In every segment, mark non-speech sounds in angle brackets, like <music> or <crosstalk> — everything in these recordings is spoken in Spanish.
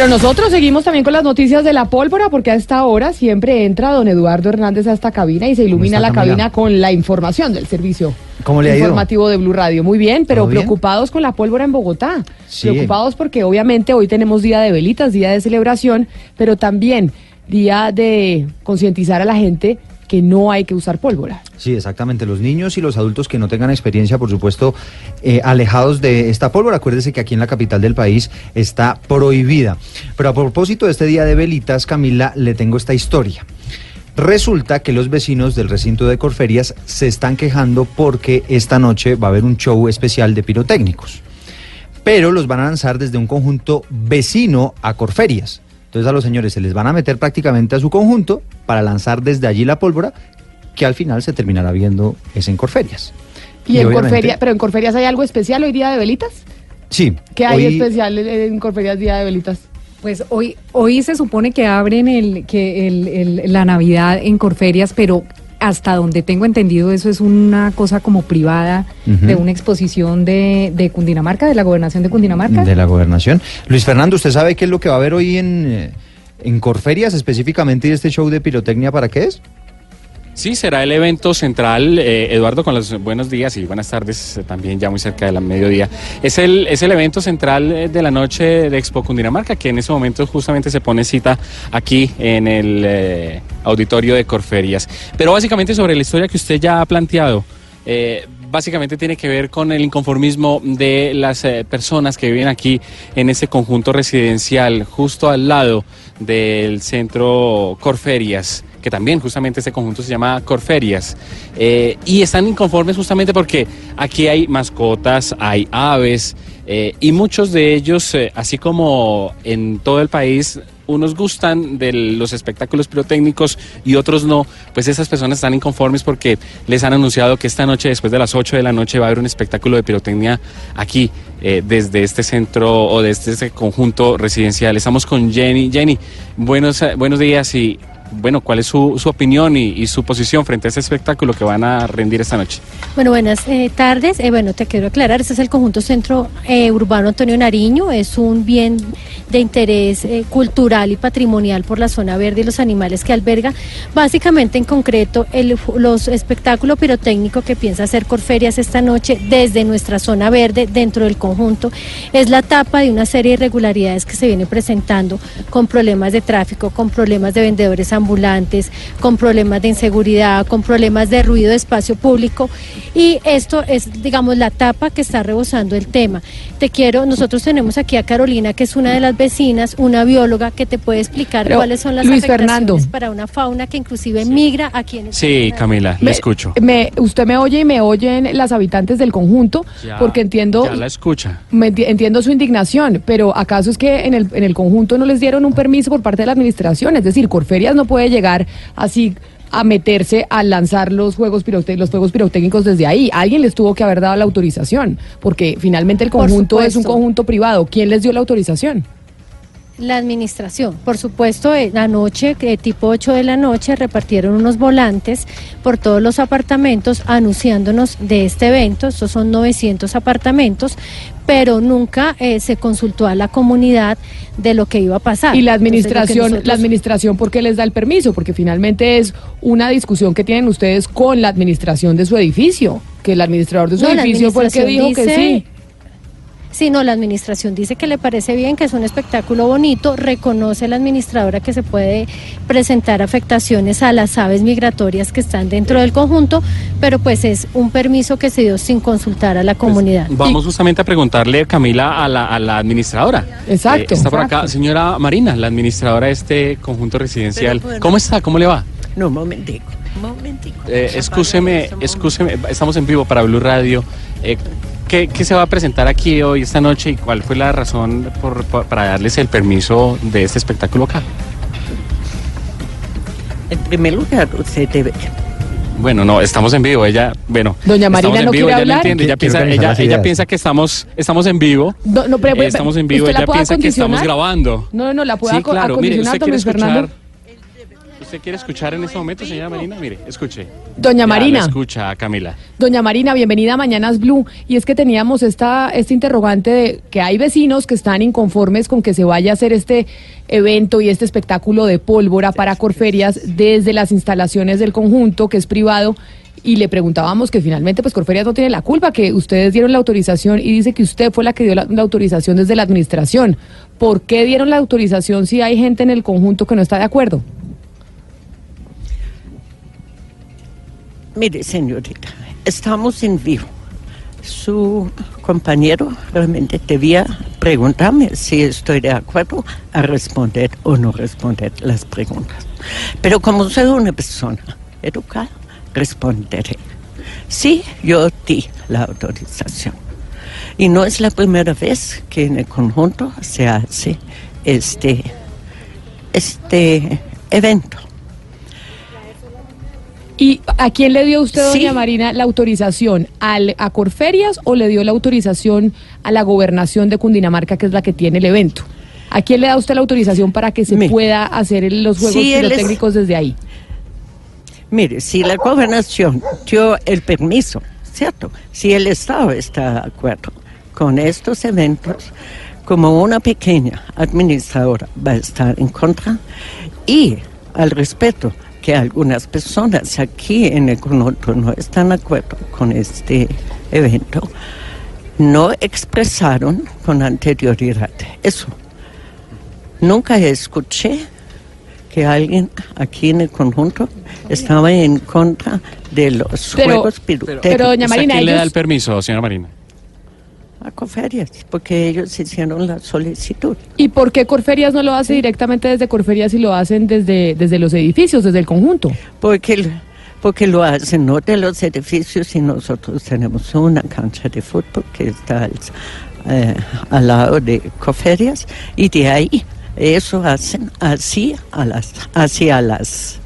Pero nosotros seguimos también con las noticias de la pólvora porque a esta hora siempre entra don Eduardo Hernández a esta cabina y se ilumina la Camila? cabina con la información del servicio ¿Cómo le ha ido? informativo de Blue Radio. Muy bien, pero preocupados con la pólvora en Bogotá. Sí. Preocupados porque obviamente hoy tenemos día de velitas, día de celebración, pero también día de concientizar a la gente que no hay que usar pólvora. Sí, exactamente. Los niños y los adultos que no tengan experiencia, por supuesto, eh, alejados de esta pólvora. Acuérdese que aquí en la capital del país está prohibida. Pero a propósito de este día de velitas, Camila, le tengo esta historia. Resulta que los vecinos del recinto de Corferias se están quejando porque esta noche va a haber un show especial de pirotécnicos. Pero los van a lanzar desde un conjunto vecino a Corferias. Entonces a los señores se les van a meter prácticamente a su conjunto para lanzar desde allí la pólvora, que al final se terminará viendo es en Corferias. Y, en obviamente- Corferia, pero en Corferias hay algo especial hoy día de velitas. Sí. ¿Qué hay hoy- especial en Corferias día de velitas? Pues hoy, hoy se supone que abren el, que el, el- la Navidad en Corferias, pero hasta donde tengo entendido eso es una cosa como privada de una exposición de, de Cundinamarca, de la gobernación de Cundinamarca. De la gobernación. Luis Fernando, ¿usted sabe qué es lo que va a haber hoy en, eh, en Corferias específicamente y este show de pirotecnia para qué es? Sí, será el evento central, eh, Eduardo, con los buenos días y buenas tardes, eh, también ya muy cerca de la mediodía. Es el, es el evento central eh, de la noche de Expo Cundinamarca, que en ese momento justamente se pone cita aquí en el eh, auditorio de Corferias. Pero básicamente sobre la historia que usted ya ha planteado, eh, básicamente tiene que ver con el inconformismo de las eh, personas que viven aquí en ese conjunto residencial, justo al lado del centro Corferias que también justamente este conjunto se llama Corferias, eh, y están inconformes justamente porque aquí hay mascotas, hay aves, y muchos de ellos, así como en todo el país, unos gustan de los espectáculos pirotécnicos y otros no, pues esas personas están inconformes porque les han anunciado que esta noche, después de las 8 de la noche, va a haber un espectáculo de pirotecnia aquí, eh, desde este centro o desde este conjunto residencial. Estamos con Jenny. Jenny, buenos, buenos días y bueno, ¿cuál es su, su opinión y, su posición frente a este espectáculo que van a rendir esta noche? Bueno, buenas eh, tardes. Eh, bueno, te quiero aclarar, este es el conjunto centro eh, urbano Antonio Nariño, es un bien de interés cultural y patrimonial por la zona verde y los animales que alberga. Básicamente, en concreto, el, los espectáculos pirotécnicos que piensa hacer Corferias esta noche desde nuestra zona verde dentro del conjunto es la tapa de una serie de irregularidades que se vienen presentando con problemas de tráfico, con problemas de vendedores ambulantes, con problemas de inseguridad, con problemas de ruido de espacio público y esto es, digamos, la tapa que está rebosando el tema. Te quiero, nosotros tenemos aquí a Carolina, que es una de las vecinas, una bióloga que te puede explicar Pero, cuáles son las Luis afectaciones Fernando. para una fauna que inclusive migra aquí en el Sí, Camila, le Me- escucho. Me, usted me oye y me oyen las habitantes del conjunto, Ya- porque entiendo, Ya la escucha. me entiendo su indignación, pero ¿acaso es que en el, en el conjunto no les dieron un permiso por parte de la administración? Es decir, Corferias no puede llegar así a meterse a lanzar los juegos pirote- los juegos pirotécnicos desde ahí. Alguien les tuvo que haber dado la autorización, porque finalmente el conjunto es un conjunto privado. ¿Quién les dio la autorización? La administración, por supuesto, la noche, eh, tipo 8 de la noche, repartieron unos volantes por todos los apartamentos anunciándonos de este evento. Estos son 900 apartamentos, pero nunca eh, se consultó a la comunidad de lo que iba a pasar. Y la Entonces, administración, nosotros- la administración, ¿por qué les da el permiso? Porque finalmente es una discusión que tienen ustedes con la administración de su edificio, que el administrador de su No, edificio fue el que dijo que sí. Dice- Sí, no, la administración dice que le parece bien, que es un espectáculo bonito, reconoce la administradora que se puede presentar afectaciones a las aves migratorias que están dentro del conjunto, pero pues es un permiso que se dio sin consultar a la comunidad. Vamos justamente a preguntarle, Camila, a la, a la administradora. Exacto. Eh, está por acá, Exacto. señora Marina, la administradora de este conjunto residencial. Pero, bueno. ¿Cómo está? ¿Cómo le va? No, un momentico. Eh, excúseme, excúseme, estamos en vivo para Blue Radio. Eh, ¿qué, qué se va a presentar aquí hoy, esta noche, y cuál fue la razón por- por- para darles el permiso de este espectáculo acá? En primer lugar, usted debe... Bueno, no, estamos en vivo. Ella, bueno, Doña estamos Marina, en ¿no vivo, quiere ella lo hablar? entiende, ella piensa, ella, ella piensa que estamos, estamos en vivo. No, no, pero- Eh, estamos en vivo, ¿usted la ella piensa que estamos grabando. No, no, la puede Sí, claro. Mire, acondicionar, ¿usted quiere Fernando. ¿Usted quiere escuchar en este momento, señora Marina? Mire, escuche. Doña Ya, Marina. escucha, Camila. Doña Marina, bienvenida a Mañanas Blue. Y es que teníamos esta, este interrogante de que hay vecinos que están inconformes con que se vaya a hacer este evento y este espectáculo de pólvora para Corferias desde las instalaciones del conjunto, que es privado. Y le preguntábamos que finalmente, pues Corferias no tiene la culpa, que ustedes dieron la autorización y dice que usted fue la que dio la, la autorización desde la administración. ¿Por qué dieron la autorización si hay gente en el conjunto que no está de acuerdo? Mire, señorita, estamos en vivo. Su compañero realmente debía preguntarme si estoy de acuerdo a responder o no responder las preguntas. Pero como soy una persona educada, responderé. Sí, yo di la autorización. Y no es la primera vez que en el conjunto se hace este, este evento. ¿Y a quién le dio usted, Sí. doña Marina, la autorización? ¿Al, ¿A Corferias o le dio la autorización a la gobernación de Cundinamarca, que es la que tiene el evento? ¿A quién le da usted la autorización para que se pueda hacer los juegos Sí, es- desde ahí? Mire, si la gobernación dio el permiso, ¿cierto? Si el Estado está de acuerdo con estos eventos, como una pequeña administradora va a estar en contra y al respeto que algunas personas aquí en el conjunto no están de acuerdo con este evento, no expresaron con anterioridad eso. Nunca escuché que alguien aquí en el conjunto estaba en contra de los Pero- juegos pirotécnicos. pero, doña ¿Usted a Marina, quién le da ellos- el permiso, señora Marina? A Coferias, porque ellos hicieron la solicitud. ¿Y por qué Corferias no lo hace directamente desde Corferias y lo hacen desde, desde los edificios, desde el conjunto? Porque, porque lo hacen no de los edificios y nosotros tenemos una cancha de fútbol que está al, eh, al lado de Coferias y de ahí eso hacen así a las, hacia las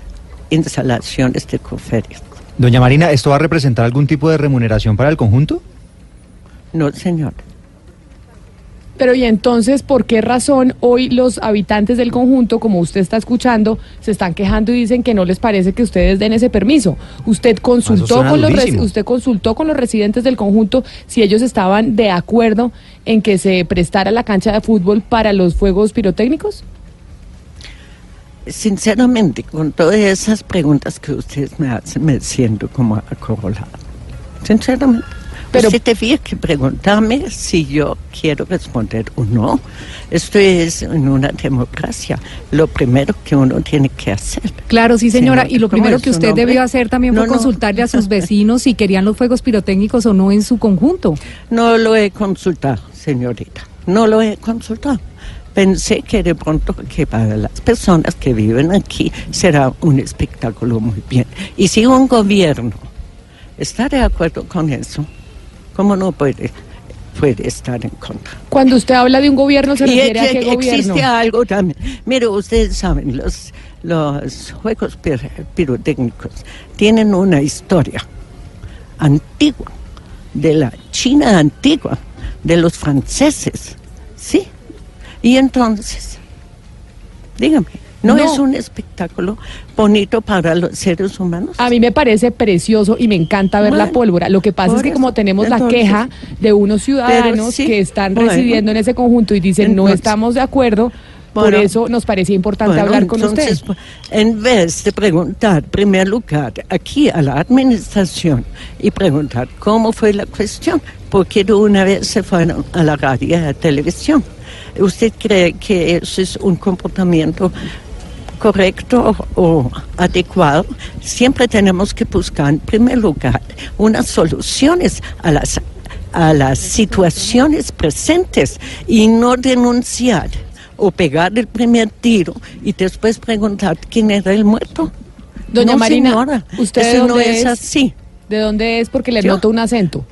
instalaciones de Coferias. Doña Marina, ¿esto va a representar algún tipo de remuneración para el conjunto? No, señor. Pero y entonces, ¿por qué razón hoy los habitantes del conjunto, como usted está escuchando, se están quejando y dicen que no les parece que ustedes den ese permiso? Usted consultó con los durísimo. usted consultó con los residentes del conjunto si ellos estaban de acuerdo en que se prestara la cancha de fútbol para los fuegos pirotécnicos? Sinceramente, con todas esas preguntas que ustedes me hacen, me siento como acorralada. Sinceramente. Pero- Usted debía que preguntarme si yo quiero responder o no. Esto es en una democracia. Lo primero que uno tiene que hacer. Claro, sí, señora. Señor, y lo ¿cómo primero que usted nombre? debió hacer también fue No, no. consultarle a sus <laughs> vecinos si querían los fuegos pirotécnicos o no en su conjunto. No lo he consultado, señorita. No lo he consultado. Pensé que de pronto que para las personas que viven aquí será un espectáculo muy bien. Y si un gobierno está de acuerdo con eso, ¿cómo no puede, puede estar en contra? Cuando usted habla de un gobierno, ¿se Y refiere a qué gobierno? existe algo también. Mire, ustedes saben, los, los juegos pir- pirotécnicos tienen una historia antigua, de la China antigua, de los franceses, ¿sí? Y entonces, dígame, ¿no, No. es un espectáculo bonito para los seres humanos? A mí me parece precioso y me encanta ver la pólvora. Lo que pasa es que eso, como tenemos la queja de unos ciudadanos sí, que están bueno. residiendo en ese conjunto y dicen no estamos de acuerdo, por eso nos parecía importante Bueno, hablar con entonces, usted. En vez de preguntar, en primer lugar, aquí a la administración y preguntar cómo fue la cuestión, porque de una vez se fueron a la radio y a la televisión. ¿Usted cree que eso es un comportamiento correcto o adecuado? Siempre tenemos que buscar, en primer lugar, unas soluciones a las a las situaciones presentes y no denunciar o pegar el primer tiro y después preguntar quién era el muerto. Doña No, Marina, señora, ¿usted eso no es es? así. ¿De dónde es? Porque le Yo. noto un acento.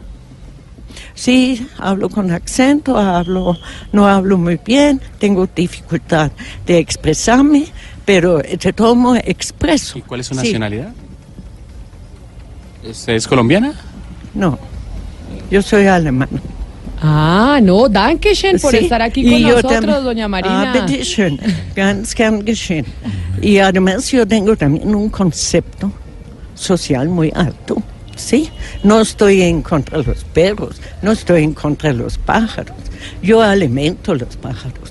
Sí, hablo con acento, hablo, no hablo muy bien, tengo dificultad de expresarme, pero de todo modo expreso. ¿Y cuál es su Sí, nacionalidad? ¿Usted es colombiana? No, yo soy alemana. Ah, no, Dankeschön por Sí, estar aquí y con yo nosotros, doña Ah, Marina. bitte schön, <laughs> ganz gern geschehen. Y además yo tengo también un concepto social muy alto, ¿sí? No estoy en contra de los perros, no estoy en contra de los pájaros. Yo alimento los pájaros.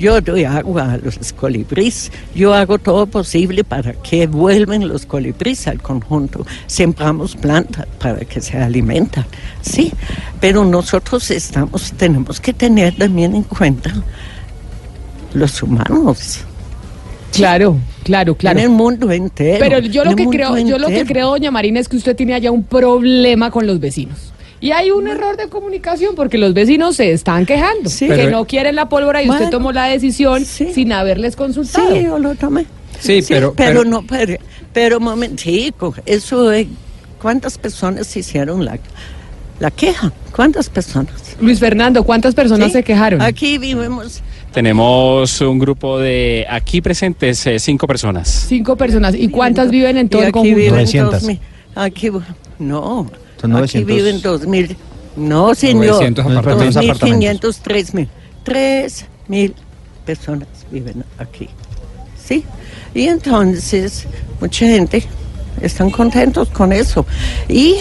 Yo doy agua a los colibríes. Yo hago todo posible para que vuelvan los colibríes al conjunto. Sembramos plantas para que se alimentan. Sí, pero nosotros estamos, tenemos que tener también en cuenta los humanos. Claro, claro, claro. En el mundo entero. Pero yo lo que creo, yo lo que creo, doña Marina, es que usted tiene allá un problema con los vecinos. Y hay un error de comunicación porque los vecinos se están quejando, Sí. que Pero- no quieren la pólvora y usted tomó la decisión sí. sin haberles consultado. Sí, yo lo tomé. Sí, pero- pero, pero- no, pero, pero momentico, eso, eh, ¿cuántas personas hicieron la, la queja? ¿Cuántas personas? Luis Fernando, ¿cuántas personas ¿Sí? se quejaron? Aquí vivimos, Tenemos un grupo de aquí presentes eh, cinco personas. Cinco personas. ¿Y cuántas viven en todo y el aquí conjunto? viven 900. dos mil, aquí, no, Son aquí 900. viven dos mil, no señor, 900 apartamentos. dos mil apartamentos. quinientos, tres mil, tres mil personas viven aquí, ¿sí? Y entonces, mucha gente están contentos con eso. Y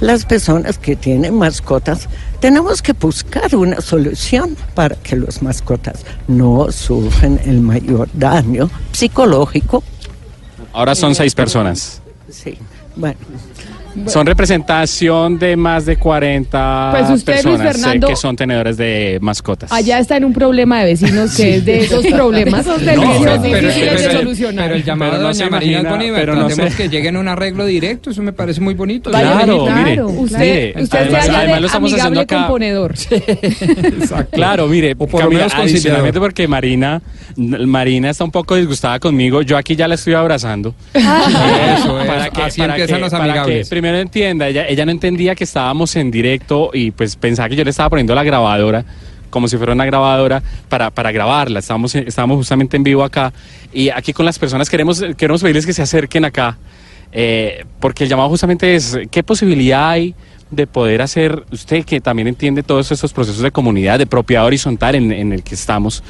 las personas que tienen mascotas, tenemos que buscar una solución para que las mascotas no sufren el mayor daño psicológico. Ahora son seis personas. Sí, bueno. Son representación de más de 40 Pues usted, personas eh, Fernando, que son tenedores de mascotas. Allá está en un problema de vecinos que es de esos problemas No, que pero- difíciles de solucionar. pero el llamado Pero no de doña imagina, Bolívar, pero no se- que lleguen a un arreglo directo, eso me parece muy bonito. Claro, claro, mire, usted, mire, usted además- se además de lo estamos haciendo amigable acá. componedor. <laughs> Claro, mire, O por lo Camila, adicionalmente porque Marina, Marina está un poco disgustada conmigo, yo aquí ya la estoy abrazando. Eso es, para que, así para empiezan que- los amigables. Primero entienda, ella, ella no entendía que estábamos en directo y pues pensaba que yo le estaba poniendo la grabadora como si fuera una grabadora para, para grabarla. Estábamos, estábamos justamente en vivo acá y aquí con las personas queremos, queremos pedirles que se acerquen acá eh, porque el llamado justamente es qué posibilidad hay de poder hacer, usted que también entiende todos estos procesos de comunidad, de propiedad horizontal en, en el que estamos,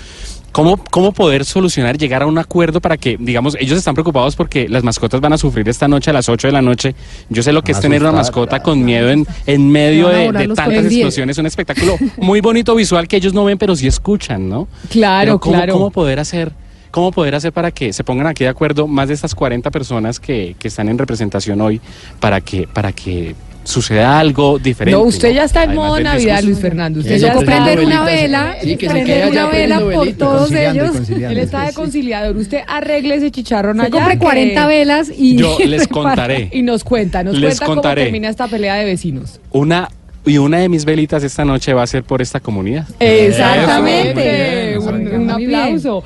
¿cómo, ¿cómo poder solucionar, llegar a un acuerdo para que, digamos, ellos están preocupados porque las mascotas van a sufrir esta noche a las 8 de la noche? Yo sé lo que es tener una mascota con miedo en, en medio de, tantas explosiones, un espectáculo muy bonito visual que ellos no ven, pero sí escuchan, ¿no? Claro, ¿cómo, claro. ¿Cómo poder hacer? ¿Cómo poder hacer para que se pongan aquí de acuerdo más de estas 40 personas que, que están en representación hoy para que, para que suceda algo diferente? No, usted ya está en modo Navidad. Luis Fernando. Usted ya está prender una vela, Sí, que se prender quede allá una vela por todos ellos. Él está de conciliador. Usted arregle ese chicharrón Se allá. compre que- 40 velas y... Yo <laughs> les contaré. Y nos cuenta, nos Les cuenta cómo termina esta pelea de vecinos. Una, y una de mis velitas esta noche va a ser por esta comunidad. Exactamente. Eso, muy bien, Un, aplauso.